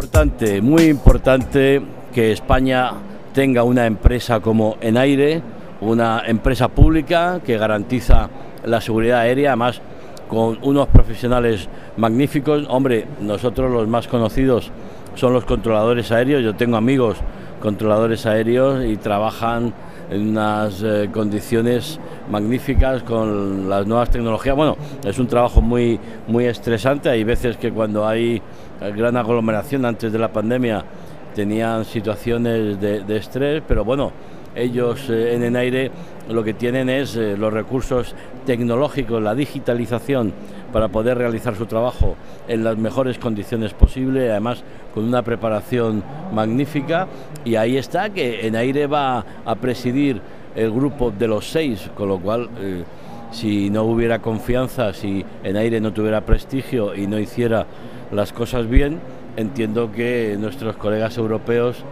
importante, muy importante que España tenga una empresa como Enaire, una empresa pública que garantiza la seguridad aérea, además con unos profesionales magníficos. Hombre, nosotros los más conocidos son los controladores aéreos. Yo tengo amigos controladores aéreos y trabajan en unas eh, condiciones magníficas con las nuevas tecnologías. Bueno, es un trabajo muy, muy estresante. Hay veces que cuando hay gran aglomeración antes de la pandemia tenían situaciones de, estrés, pero bueno, ellos eh, en el aire lo que tienen es eh, los recursos tecnológicos, la digitalización para poder realizar su trabajo en las mejores condiciones posibles, además con una preparación magnífica. Y ahí está que en aire va a presidir el grupo de los seis, con lo cual eh, si no hubiera confianza, si en aire no tuviera prestigio y no hiciera las cosas bien, entiendo que nuestros colegas europeos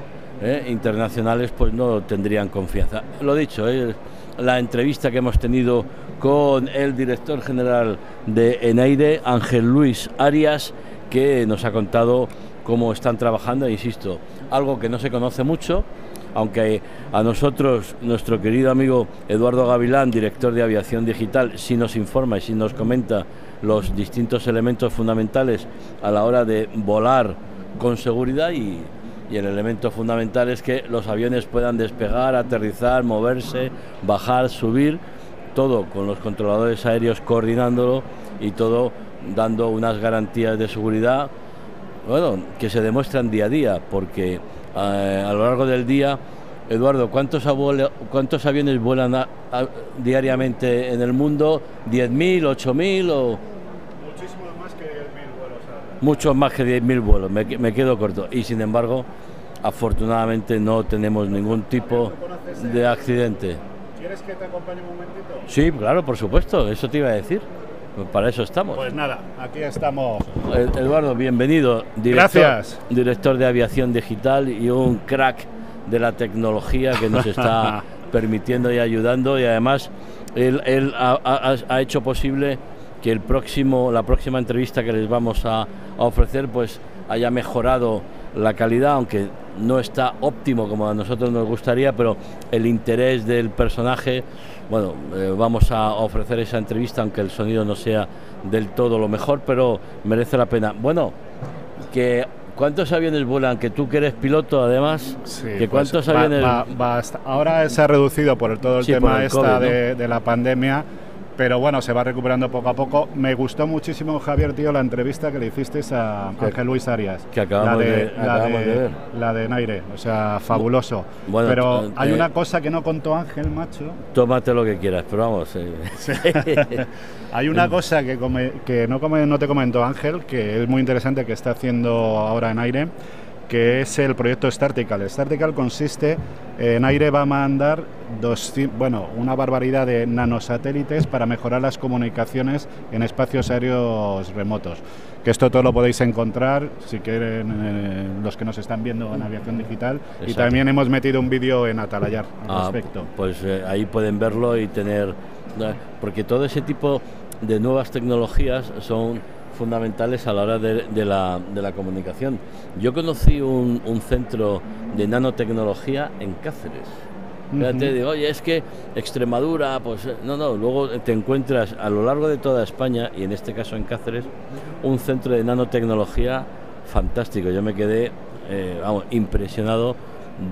eh, internacionales pues no tendrían confianza. Lo dicho, eh, la entrevista que hemos tenido con el director general de Enaire, Ángel Luis Arias, que nos ha contado cómo están trabajando, insisto, algo que no se conoce mucho, aunque a nosotros, nuestro querido amigo Eduardo Gavilán, director de Aviación Digital, sí nos informa y sí nos comenta los distintos elementos fundamentales a la hora de volar con seguridad y, el elemento fundamental es que los aviones puedan despegar, aterrizar, moverse, bajar, subir, todo con los controladores aéreos coordinándolo y todo dando unas garantías de seguridad bueno, que se demuestran día a día, porque eh, a lo largo del día, Eduardo, ¿cuántos, cuántos aviones vuelan diariamente en el mundo? ¿10.000, 8.000 o...? Muchísimos más que 10.000 vuelos. Muchos más que 10.000 vuelos, me, me, quedo corto. Y sin embargo, afortunadamente no tenemos ningún tipo de accidente. ¿Quieres que te acompañe un momentito? Sí, claro, por supuesto, eso te iba a decir. Para eso estamos. Pues nada, aquí estamos. Eduardo, bienvenido. Director, Gracias. Director de aviación digital y un crack de la tecnología que nos está permitiendo y ayudando y además él, ha, hecho posible que el próximo, la próxima entrevista que les vamos a, ofrecer pues haya mejorado la calidad, aunque no está óptimo como a nosotros nos gustaría, pero el interés del personaje bueno, eh, vamos a ofrecer esa entrevista, aunque el sonido no sea del todo lo mejor, pero merece la pena. Bueno, que ¿Cuántos aviones vuelan? Que tú que eres piloto, además. Sí, que pues cuántos aviones. ahora se ha reducido por todo el tema esta de, la pandemia pero bueno, se va recuperando poco a poco. Me gustó muchísimo, Javier, tío, la entrevista que le hiciste a Ángel Luis Arias. Que acabamos, la de, la de, ver. La de Naire, o sea, fabuloso. Bueno, pero hay una cosa que no contó Ángel, macho. Tómate lo que quieras, pero vamos. Eh. hay una cosa que, que no, no te comentó Ángel, que es muy interesante que está haciendo ahora en aire que es el proyecto Startical. Startical consiste en aire va a mandar dos, bueno, una barbaridad de nanosatélites para mejorar las comunicaciones en espacios aéreos remotos. Que esto todo lo podéis encontrar si quieren eh, los que nos están viendo en aviación digital y también hemos metido un vídeo en Atalayar al ah, respecto. Pues eh, ahí pueden verlo y tener porque todo ese tipo de nuevas tecnologías son fundamentales a la hora de, la, de la, comunicación. Yo conocí un, un, centro de nanotecnología en Cáceres. Te digo, oye, es que Extremadura, pues eh, no, no, luego te encuentras a lo largo de toda España, y en este caso en Cáceres, un centro de nanotecnología fantástico. Yo me quedé, eh, vamos, impresionado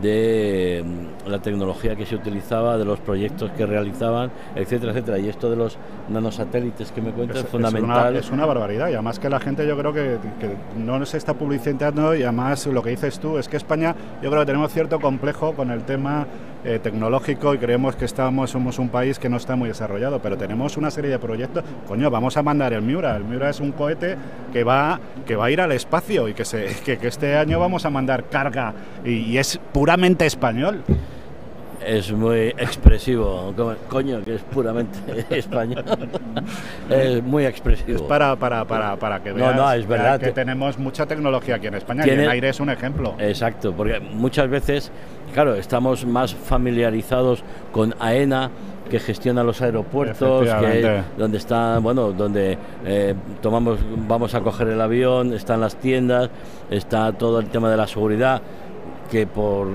de mm, la tecnología que se utilizaba, de los proyectos que realizaban, etcétera, etcétera. Y esto de los nanosatélites que me cuentas es, fundamental. Es una, barbaridad y además que la gente yo creo que, que, no se está publicitando y además lo que dices tú es que España yo creo que tenemos cierto complejo con el tema eh, tecnológico y creemos que estamos, somos un país que no está muy desarrollado, pero tenemos una serie de proyectos. Coño, vamos a mandar el Miura. El Miura es un cohete que va, que va a ir al espacio y que, se, que, este año vamos a mandar carga y es puramente español es muy expresivo, coño, que es puramente español. es muy expresivo. Es para, para, para, para que veas no, es verdad. que tenemos mucha tecnología aquí en España y el aire es un ejemplo. Exacto, porque muchas veces, claro, estamos más familiarizados con AENA, que gestiona los aeropuertos, que donde está, bueno, donde eh, tomamos, vamos a coger el avión, están las tiendas, está todo el tema de la seguridad, que por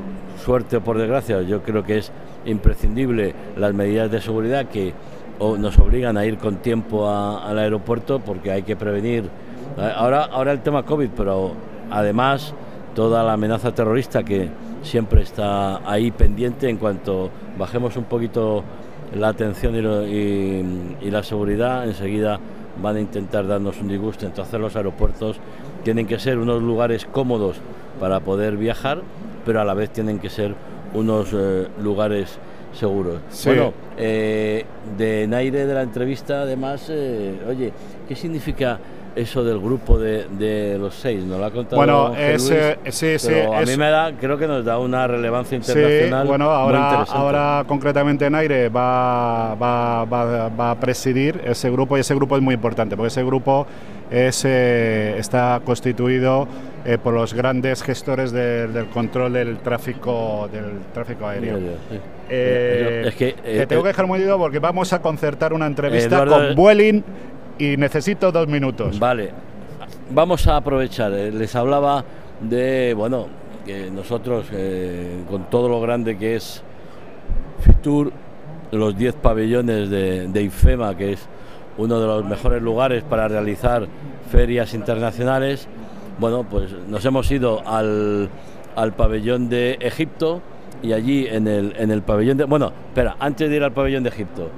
suerte o por desgracia yo creo que es imprescindible las medidas de seguridad que nos obligan a ir con tiempo al aeropuerto porque hay que prevenir. Ahora, ahora el tema COVID, pero además toda la amenaza terrorista que siempre está ahí pendiente en cuanto bajemos un poquito la atención y, la seguridad, enseguida van a intentar darnos un disgusto. Entonces los aeropuertos tienen que ser unos lugares cómodos para poder viajar, pero a la vez tienen que ser unos eh, lugares seguros. Bueno, eh, de Naire de la entrevista, además, eh, oye, ¿qué significa eso del grupo de, los seis, ¿no lo ha contado? Bueno, ese, sí, sí. a mí me da, creo que nos da una relevancia internacional. Sí, bueno, ahora, ahora concretamente en aire va, va, va, a presidir ese grupo y ese grupo es muy importante porque ese grupo es, eh, está constituido eh, por los grandes gestores del control del tráfico del tráfico aéreo. Eh, es que, te tengo que dejar muy porque vamos a concertar una entrevista con Vueling y necesito dos minutos. Vale, vamos a aprovechar. Eh, les hablaba de, bueno, que nosotros, eh, con todo lo grande que es Fitur, los 10 pabellones de, IFEMA, que es uno de los mejores lugares para realizar ferias internacionales, bueno, pues nos hemos ido al, al pabellón de Egipto y allí en el, en el pabellón de... Bueno, espera, antes de ir al pabellón de Egipto,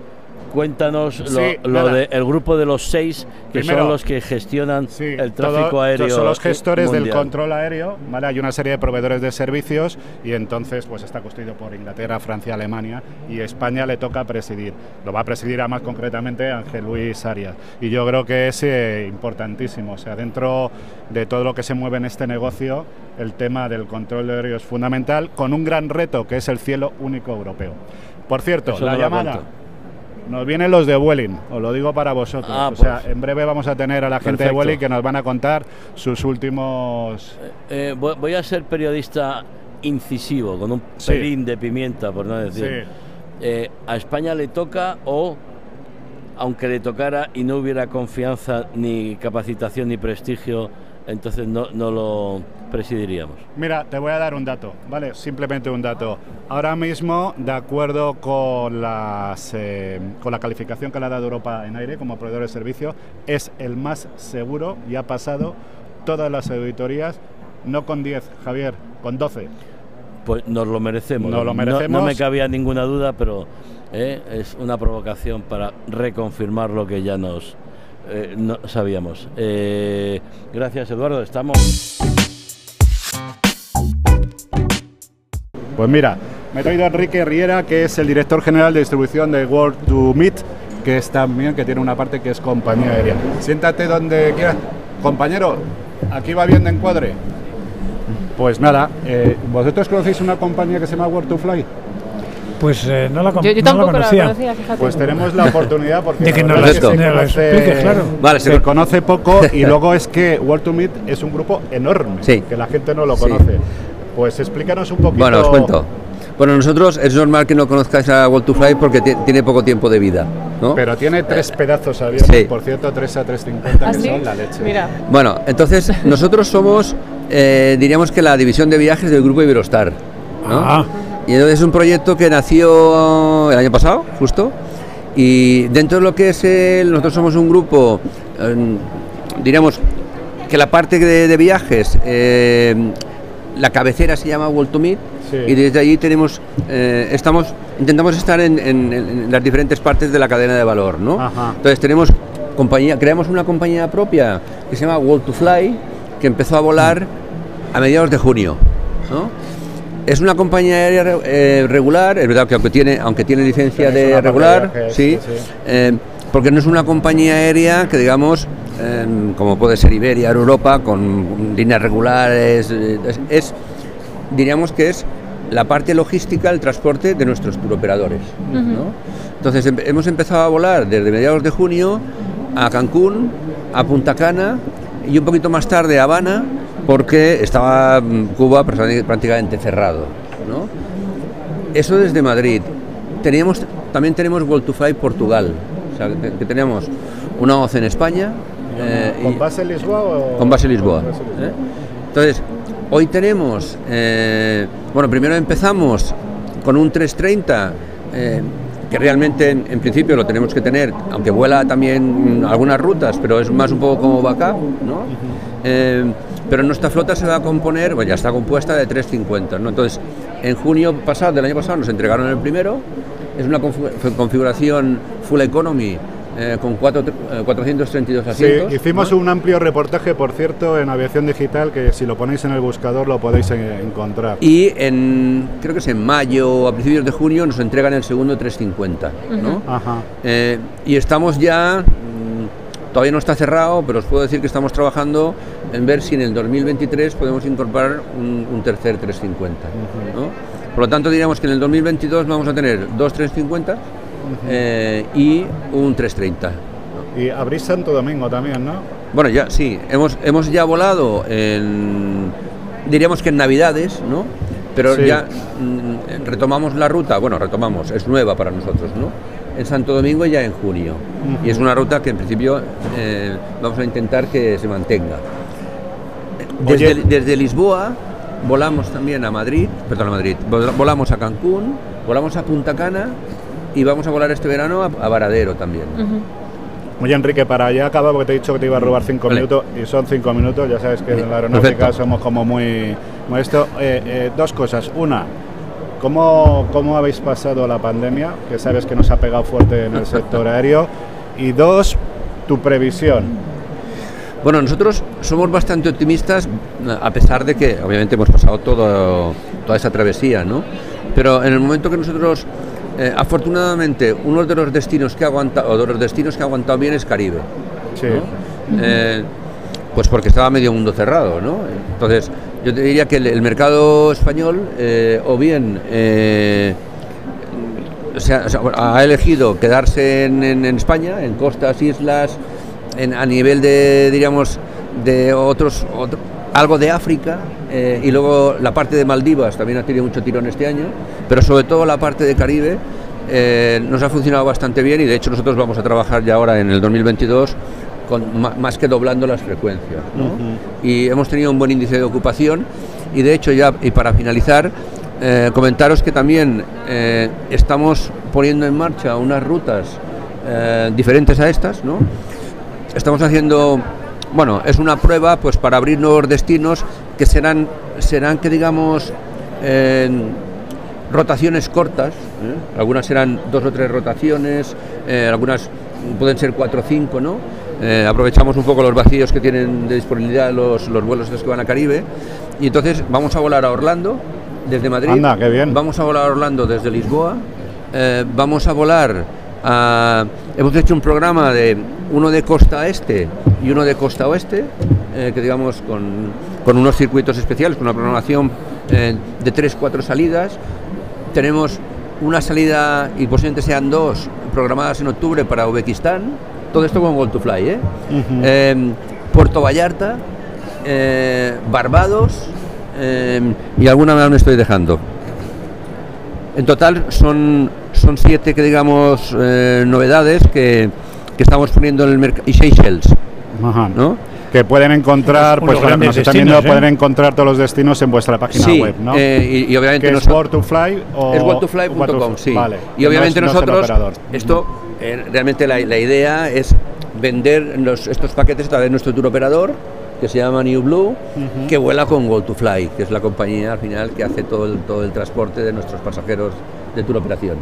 cuéntanos lo, del grupo de los seis que son los que gestionan el tráfico aéreo. Son los gestores del control aéreo, ¿vale? Hay una serie de proveedores de servicios y entonces pues está constituido por Inglaterra, Francia, Alemania y España le toca presidir. Lo va a presidir a más concretamente Ángel Luis Arias. Y yo creo que es eh, importantísimo. O sea, dentro de todo lo que se mueve en este negocio, el tema del control aéreo es fundamental, con un gran reto que es el cielo único europeo. Por cierto, la llamada. Nos vienen los de Vueling, os lo digo para vosotros. Ah, o sea, pues. en breve vamos a tener a la gente de Vueling que nos van a contar sus últimos. Eh, eh, voy a ser periodista incisivo, con un pelín de pimienta, por no decir. Eh, ¿A España le toca o, aunque le tocara y no hubiera confianza, ni capacitación, ni prestigio, entonces no, no lo presidiríamos. Mira, te voy a dar un dato, ¿vale? Simplemente un dato. Ahora mismo, de acuerdo con, las, eh, con la calificación que le ha dado Europa en aire como proveedor de servicio, es el más seguro y ha pasado todas las auditorías, no con 10, Javier, con 12. Pues nos lo merecemos. lo merecemos. No, me cabía ninguna duda, pero eh, es una provocación para reconfirmar lo que ya nos eh, no sabíamos. Eh, gracias, Eduardo. Estamos. Pues mira, me he traído a Enrique Riera, que es el director general de distribución de World to Meet, que es también, que tiene una parte que es compañía aérea. Siéntate donde quieras. Compañero, aquí va bien de encuadre. Pues nada, eh, ¿vosotros conocéis una compañía que se llama World to Fly? Pues eh, no la, yo, yo tampoco la conocía. Pues tenemos la oportunidad porque de que nos se, conoce, claro. Vale, se, conoce poco y luego es que World to Meet es un grupo enorme, que la gente no lo conoce. Pues explícanos un poquito. Bueno, os cuento. Bueno, nosotros es normal que no conozcáis a World to Fly porque tiene poco tiempo de vida, ¿no? Pero tiene tres pedazos abiertos, sí. por cierto, 3 a 350 que ¿Ah, son la leche. Mira. Bueno, entonces nosotros somos, eh, diríamos que la división de viajes del grupo Iberostar, ¿no? Ah. Y entonces es un proyecto que nació el año pasado, justo, y dentro de lo que es el, nosotros somos un grupo, em, diríamos que la parte de, viajes, la cabecera se llama World to Meet, y desde allí tenemos, eh, estamos, intentamos estar en, las diferentes partes de la cadena de valor, ¿no? Entonces tenemos compañía, creamos una compañía propia que se llama World to Fly, que empezó a volar a mediados de junio, ¿no? Es una compañía aérea eh, regular, es verdad que aunque tiene, aunque tiene licencia de regular, sí, eh, porque no es una compañía aérea que digamos, como puede ser Iberia, Europa, con líneas regulares, es, diríamos que es la parte logística, el transporte de nuestros turoperadores. Entonces em, hemos empezado a volar desde mediados de junio a Cancún, a Punta Cana y un poquito más tarde a Habana porque estaba mm, Cuba prácticamente cerrado. ¿no? Eso desde Madrid. teníamos, también tenemos World to Fly Portugal, o sea, que, tenemos una OCE en España. Eh, ¿Con base en Lisboa? O con base en Lisboa. ¿eh? Entonces, hoy tenemos, eh, bueno, primero empezamos con un 330 que realmente en, principio lo tenemos que tener, aunque vuela también algunas rutas, pero es más un poco como backup, ¿no? pero nuestra flota se va a componer, bueno, ya está compuesta de 350, ¿no? Entonces, en junio pasado, del año pasado, nos entregaron el primero, es una configuración full economy eh, con cuatro, 432 eh, asientos. Sí, hicimos un amplio reportaje, por cierto, en Aviación Digital, que si lo ponéis en el buscador lo podéis encontrar. Y en, creo que es en mayo o a principios de junio nos entregan el segundo 350. ¿no? Ajá. Eh, y estamos ya, mm, todavía no está cerrado, pero os puedo decir que estamos trabajando en ver si en el 2023 podemos incorporar un, tercer 350. Por lo tanto, diríamos que en el 2022 vamos a tener dos 350 eh, y un 330. Y abrís Santo Domingo también, ¿no? Bueno, ya sí, hemos, hemos ya volado en, diríamos que en Navidades, ¿no? Pero ya mm, retomamos la ruta, bueno, retomamos, es nueva para nosotros, ¿no? En Santo Domingo ya en junio. Y es una ruta que en principio eh, vamos a intentar que se mantenga. Desde, desde Lisboa volamos también a Madrid, perdón, a Madrid, volamos a Cancún, volamos a Punta Cana y vamos a volar este verano a, Varadero también. Oye, Enrique, para allá acaba porque te he dicho que te iba a robar cinco minutos y son cinco minutos. Ya sabes que en la aeronáutica somos como muy, muy esto. Eh, eh, dos cosas. Una, ¿cómo, ¿cómo habéis pasado la pandemia? Que sabes que nos ha pegado fuerte en el sector aéreo. Y dos, tu previsión. Bueno, nosotros somos bastante optimistas, a pesar de que obviamente hemos pasado todo, toda esa travesía, ¿no? Pero en el momento que nosotros eh, afortunadamente, uno de los destinos que ha aguantado, de los destinos que ha aguantado bien es Caribe. Sí. Eh, pues porque estaba medio mundo cerrado, ¿no? Entonces, yo te diría que el, mercado español, eh, o bien ha elegido quedarse en, España, en costas, islas, a nivel de, diríamos, de otros, algo de África, y luego la parte de Maldivas también ha tenido mucho tirón este año, pero sobre todo la parte de Caribe eh, nos ha funcionado bastante bien y de hecho nosotros vamos a trabajar ya ahora en el 2022 con más que doblando las frecuencias. Y hemos tenido un buen índice de ocupación y de hecho ya, y para finalizar, eh, comentaros que también eh, estamos poniendo en marcha unas rutas diferentes a estas, ¿no? Estamos haciendo, bueno, es una prueba pues para abrir nuevos destinos que serán, serán que digamos, rotaciones cortas, ¿eh? algunas serán dos o tres rotaciones, eh, algunas pueden ser cuatro o cinco, ¿no? Eh, aprovechamos un poco los vacíos que tienen de disponibilidad los, los vuelos que van a Caribe y entonces vamos a volar a Orlando desde Madrid, Anda, qué bien. vamos a volar a Orlando desde Lisboa, vamos a volar a... Hemos hecho un programa de uno de costa este y uno de costa oeste, que digamos con, con, unos circuitos especiales, con una programación de tres, cuatro salidas, tenemos una salida, y posiblemente sean dos, programadas en octubre para Uzbekistán. Todo esto con Gold to Fly. ¿eh? Em, Puerto Vallarta, eh, Barbados em, y alguna más me estoy dejando. En total son, son siete, que digamos, eh, novedades que, que, estamos poniendo en el mercado. Y Seychelles. ¿no? que pueden encontrar, pues nos están viendo, ¿eh? pueden encontrar todos los destinos en vuestra página web, ¿no? Eh, y, obviamente es Word2Fly o es Word2Fly.com, sí. Vale. Y obviamente nosotros, esto, eh, realmente la, la, idea es vender los, estos paquetes a través de nuestro tour operador que se llama New Blue, que vuela con Go2Fly, que es la compañía al final que hace todo el, todo el transporte de nuestros pasajeros de tu operación.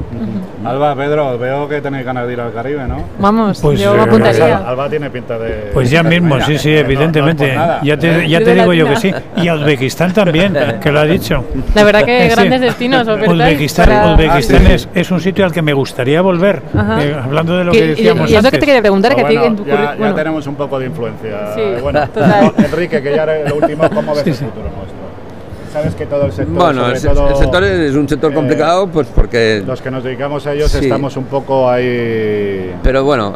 Alba, Pedro, veo que tenéis ganas de ir al Caribe, ¿no? Vamos, pues, yo me apuntaría. Alba tiene pinta de... Pues ya mismo, sí, sí, evidentemente. ya te, ya te digo yo que sí. Y a Uzbekistán también, que lo ha dicho. La verdad que grandes destinos, Uzbekistán, Uzbekistán es, es, un sitio al que me gustaría volver, eh, hablando de lo que decíamos y, y, eso que te quería preguntar, que bueno, en tu ya, ya tenemos un poco de influencia. Sí, bueno, Enrique, que ya lo último, ¿cómo ves el futuro nuestro? Sabes que todo el sector. Bueno, el, sector es un sector complicado, pues porque. Los que nos dedicamos a ellos estamos un poco ahí. Pero bueno.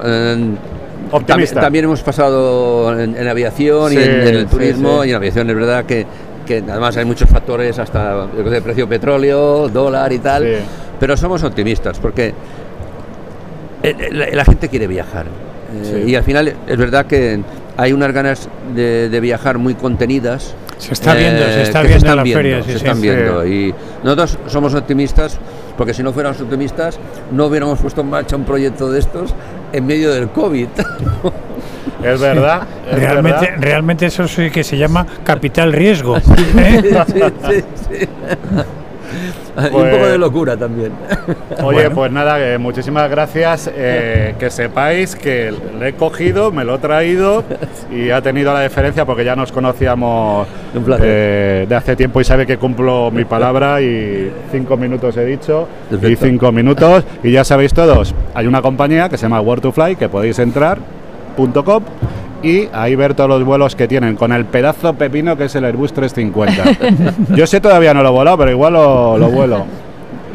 Optimista. También, hemos pasado en, aviación y en, el turismo y en aviación es verdad que, que además hay muchos factores hasta el precio petróleo, dólar y tal. Pero somos optimistas porque la, gente quiere viajar. Y al final es verdad que hay unas ganas de, viajar muy contenidas. Se está viendo, se está viendo están viendo, se están viendo. Y nosotros somos optimistas porque si no fuéramos optimistas no hubiéramos puesto en marcha un proyecto de estos en medio del COVID. Es verdad. realmente, realmente eso sí que se llama capital riesgo. y un poco de pues- locura también. Oye, pues nada, muchísimas gracias. Eh, que sepáis que le he cogido, me lo he traído y ha tenido la diferencia porque ya nos conocíamos eh, de hace tiempo y sabe que cumplo mi palabra y cinco minutos he dicho y cinco minutos y ya sabéis todos, hay una compañía que se llama Word to Fly que podéis entrar .com y ahí ver todos los vuelos que tienen con el pedazo pepino que es el Airbus 350. Yo sé todavía no lo he volado, pero igual lo, lo vuelo.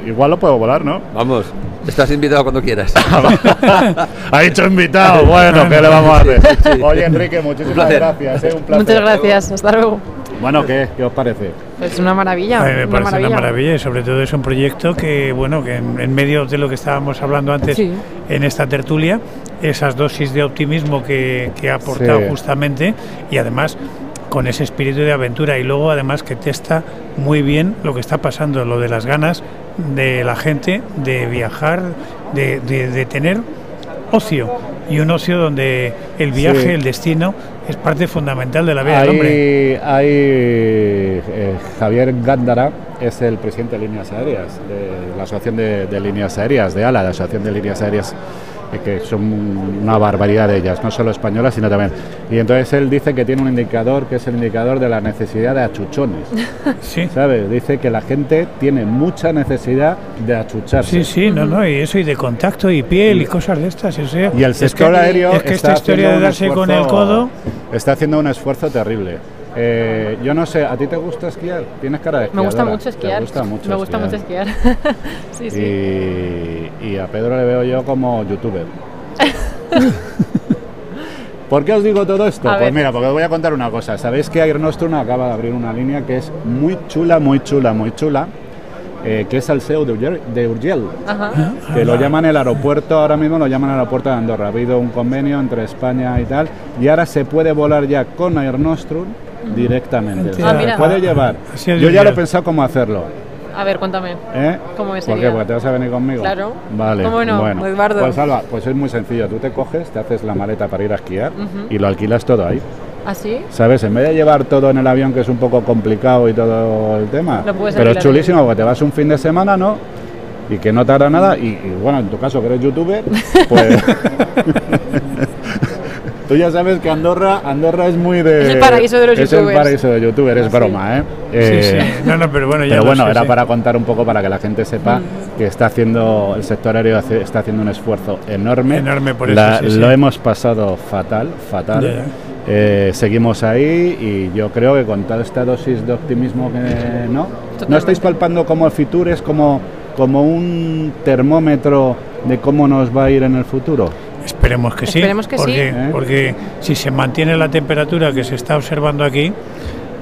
Igual lo puedo volar, ¿no? Vamos, estás invitado cuando quieras. ha dicho invitado, bueno, ¿qué le vamos a hacer? Oye, Enrique, muchísimas gracias, ¿eh? un placer. Muchas gracias, hasta luego. Bueno, ¿qué? ¿Qué os parece? Es una maravilla. me parece maravilla. una maravilla y sobre todo es un proyecto que, bueno, que en, medio de lo que estábamos hablando antes en esta tertulia, esas dosis de optimismo que, ha aportado justamente y además con ese espíritu de aventura y luego además que testa muy bien lo que está pasando, lo de las ganas de la gente de viajar, de, de, tener ocio y un ocio donde el viaje, el destino es parte fundamental de la vida del hombre. Hay eh, Javier Gándara, es el presidente de líneas aéreas, de la Asociación de, de Líneas Aéreas, de ALA, la Asociación de Líneas Aéreas que son una barbaridad de ellas, no solo españolas, sino también. Y entonces él dice que tiene un indicador que es el indicador de la necesidad de achuchones. Sí. ¿Sabes? Dice que la gente tiene mucha necesidad de achucharse. Sí, sí, no, no, y eso, y de contacto y piel y cosas de estas. y el sector aéreo. Es que esta historia de darse con el codo. Está haciendo un esfuerzo terrible. Eh, yo no sé, ¿a ti te gusta esquiar? ¿Tienes cara de esquiar? Me gusta mucho esquiar. Gusta mucho Me gusta mucho esquiar. sí, sí. Y, a Pedro le veo yo como youtuber. ¿Por qué os digo todo esto? pues mira, porque os voy a contar una cosa. Sabéis que Air Nostrum acaba de abrir una línea que es muy chula, muy chula, muy chula. Eh, que es el SEO de Urgel, que lo llaman el aeropuerto, ahora mismo lo llaman el aeropuerto de Andorra. Ha habido un convenio entre España y tal, y ahora se puede volar ya con Air Nostrum directamente. Ah, puede llevar. Yo ya lo he pensado cómo hacerlo. A ver, cuéntame. ¿Eh? ¿Cómo es? ¿Por qué? Porque te vas a venir conmigo. Claro. Vale. ¿Cómo no? Bueno, pues Salva, pues es muy sencillo. Tú te coges, te haces la maleta para ir a esquiar y lo alquilas todo ahí. ¿Ah, sí? ¿Sabes? En vez de llevar todo en el avión, que es un poco complicado y todo el tema. pero es chulísimo porque te vas un fin de semana, ¿no? Y que no tarda nada. Y, y bueno, en tu caso, que eres youtuber, pues. Tú ya sabes que Andorra, Andorra es muy de. Es el paraíso de los youtubers. Es el paraíso de youtubers, es broma, ¿eh? sí, sí. Eh, no, no, pero bueno, ya Pero bueno, era para contar un poco para que la gente sepa mm. que está haciendo, el sector aéreo está haciendo un esfuerzo enorme. Enorme por eso. lo hemos pasado fatal, fatal. Eh, seguimos ahí y yo creo que con toda esta dosis de optimismo que no, no estáis palpando como el futuro es como, como un termómetro de cómo nos va a ir en el futuro. Esperemos que sí. Esperemos que porque, sí. Porque si se mantiene la temperatura que se está observando aquí,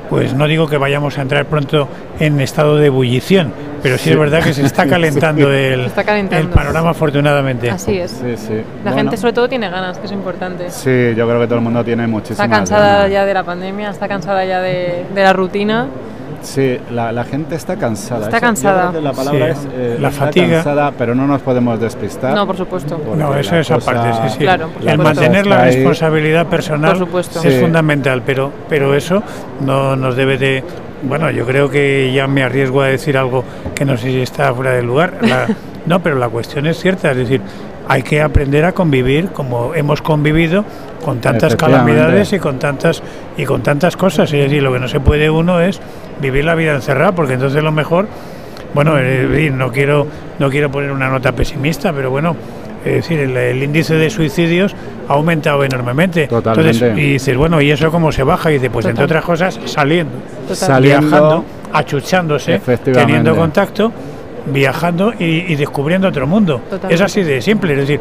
pues no digo que vayamos a entrar pronto en estado de ebullición, pero sí, es verdad que se está calentando, el, el, panorama afortunadamente. Así es. La gente sobre todo tiene ganas, que es importante. Sí, yo creo que todo el mundo tiene muchísimas Está cansada ya de la pandemia, está cansada ya de, de la rutina Sí, la, gente está cansada. Está cansada. la palabra es eh, la fatiga. Cansada, pero no nos podemos despistar. No, por supuesto. No, eso es aparte, sí, sí. el mantener la responsabilidad personal es fundamental, pero, pero eso no nos debe de... Bueno, yo creo que ya me arriesgo a decir algo que no sé si está fuera del lugar. no, pero la cuestión es cierta, es decir, hay que aprender a convivir como hemos convivido con tantas calamidades y con tantas y con tantas cosas. Es decir, lo que no se puede uno es vivir la vida encerrada, porque entonces lo mejor, bueno, eh, no quiero no quiero poner una nota pesimista, pero bueno, es decir, el, índice de suicidios ha aumentado enormemente. Totalmente. y dices, bueno, ¿y eso cómo se baja? Y dice, pues entre otras cosas, saliendo, saliendo viajando, achuchándose, teniendo contacto viajando y, descubriendo otro mundo. Es así de simple, es decir,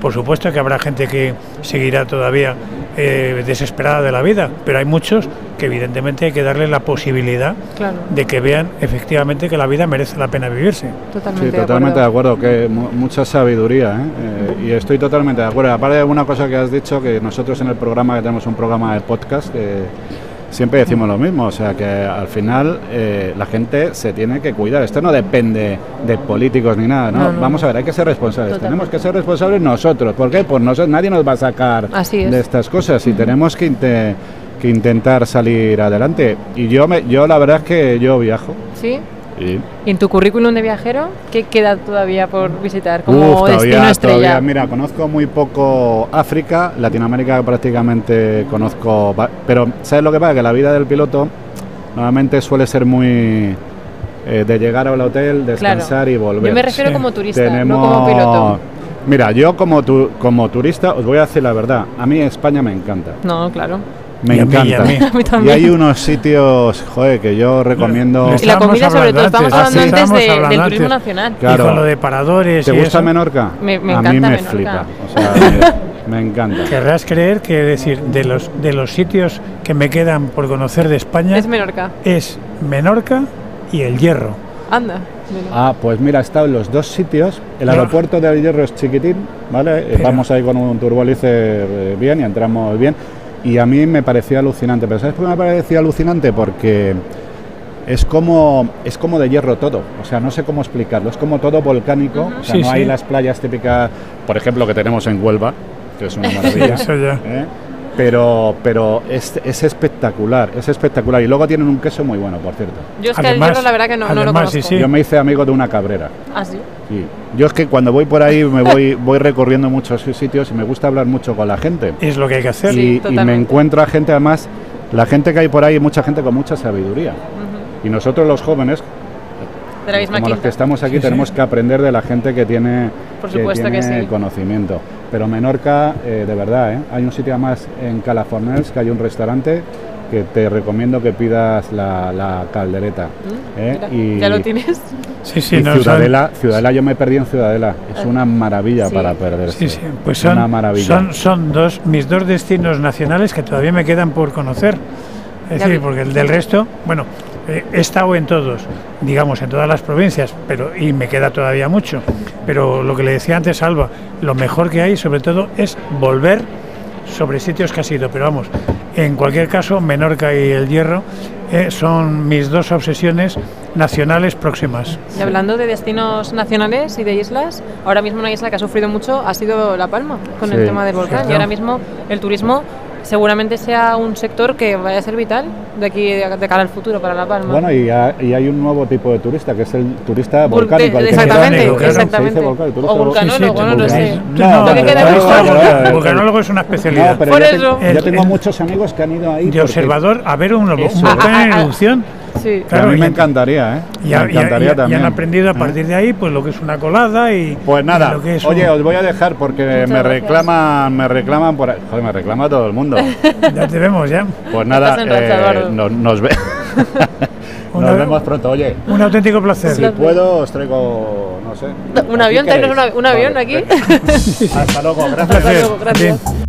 por supuesto que habrá gente que seguirá todavía eh, desesperada de la vida, pero hay muchos que evidentemente hay que darle la posibilidad de que vean efectivamente que la vida merece la pena vivirse. Totalmente sí, totalmente de acuerdo, que mucha sabiduría, ¿eh? Eh, y estoy totalmente de acuerdo. Aparte de una cosa que has dicho, que nosotros en el programa, que tenemos un programa de podcast, que siempre decimos lo mismo, o sea que al final la gente se tiene que cuidar. Esto no depende de políticos ni nada, ¿no? Vamos a ver, hay que ser responsables. Tenemos que ser responsables nosotros. ¿Por qué? Pues nosotros, nadie nos va a sacar de estas cosas y tenemos que, que intentar salir adelante. Y yo, me, yo la verdad es que yo viajo. ¿Sí? ¿Y en tu currículum de viajero qué queda todavía por visitar como destino estrella? mira, conozco muy poco África, Latinoamérica prácticamente conozco, pero ¿sabes lo que pasa? Que la vida del piloto normalmente suele ser muy eh, de llegar al hotel, descansar y volver. Yo me refiero como turista, no como piloto. Mira, yo como, tu, como turista os voy a decir la verdad, a mí España me encanta. No, claro. Me encanta. y, hay unos sitios, joder, que yo recomiendo. Y la comida, sobre todo, estamos hablando antes del turismo nacional. Claro. Y con lo de paradores. ¿Te gusta Menorca? Me, encanta. A mí me flipa. me, encanta. Querrás creer que, decir, de los, de los sitios que me quedan por conocer de España. Es Menorca. Es Menorca y el Hierro. Anda. Ah, pues mira, he estado en los dos sitios. El aeropuerto de El Hierro es chiquitín, ¿vale? Vamos ahí con un turbolice eh, bien y entramos bien y a mí me parecía alucinante. Pero ¿sabes por qué me parecía alucinante? Porque es como, es como de hierro todo, o sea, no sé cómo explicarlo, es como todo volcánico, o sea, no hay las playas típicas, por ejemplo, que tenemos en Huelva, que es una maravilla. ¿eh? Pero, pero es, es, espectacular, es espectacular. Y luego tienen un queso muy bueno, por cierto. Yo es que el hierro la verdad que no, no lo conozco. Yo me hice amigo de una cabrera. ¿Ah, sí? Yo es que cuando voy por ahí me voy, voy recorriendo muchos sitios y me gusta hablar mucho con la gente. Es lo que hay que hacer. Y, me encuentro a gente, además, la gente que hay por ahí, mucha gente con mucha sabiduría. Y nosotros los jóvenes, como los que estamos aquí, tenemos que aprender de la gente que tiene, conocimiento. Pero Menorca, eh, de verdad, ¿eh? hay un sitio más en Californians que hay un restaurante que te recomiendo que pidas la, caldereta. Mm, ¿eh? y, ¿Ya lo tienes? Sí, sí, Ciudadela, Ciudadela, yo me perdí en Ciudadela. Es una maravilla para perderse. Sí, sí, pues son, una maravilla. Son, son dos, mis dos destinos nacionales que todavía me quedan por conocer. Es decir, porque el del resto, bueno, he estado en todos, digamos, en todas las provincias, pero y me queda todavía mucho. Pero lo que le decía antes Alba, lo mejor que hay, sobre todo, es volver sobre sitios que ha sido. Pero vamos, en cualquier caso, Menorca y el Hierro eh, son mis dos obsesiones nacionales próximas. Y hablando de destinos nacionales y de islas, ahora mismo una isla que ha sufrido mucho ha sido La Palma, con el tema del volcán. Y ahora mismo el turismo seguramente sea un sector que vaya a ser vital de aquí de, cara al futuro para La Palma. Bueno, y, hay un nuevo tipo de turista, que es el turista volcánico. exactamente, exactamente. o vulcanólogo, no lo sé. vulcanólogo es una especialidad. Por eso. yo tengo muchos amigos que han ido ahí. De observador a ver un volcán en erupción. Sí. Claro, a mí me encantaría, ¿eh? Y, me encantaría también. y, han aprendido a ¿Eh? partir de ahí pues lo que es una colada y Pues nada, oye, os voy a dejar porque me reclaman, me reclaman por ahí. Joder, me reclama todo el mundo. ya te vemos ya. Pues nada, eh, nos, nos, ve nos vemos pronto, oye. Un auténtico placer. Si puedo, os traigo, no sé. ¿Un avión? ¿Traes un, avión aquí? Hasta luego, gracias. Hasta luego, gracias.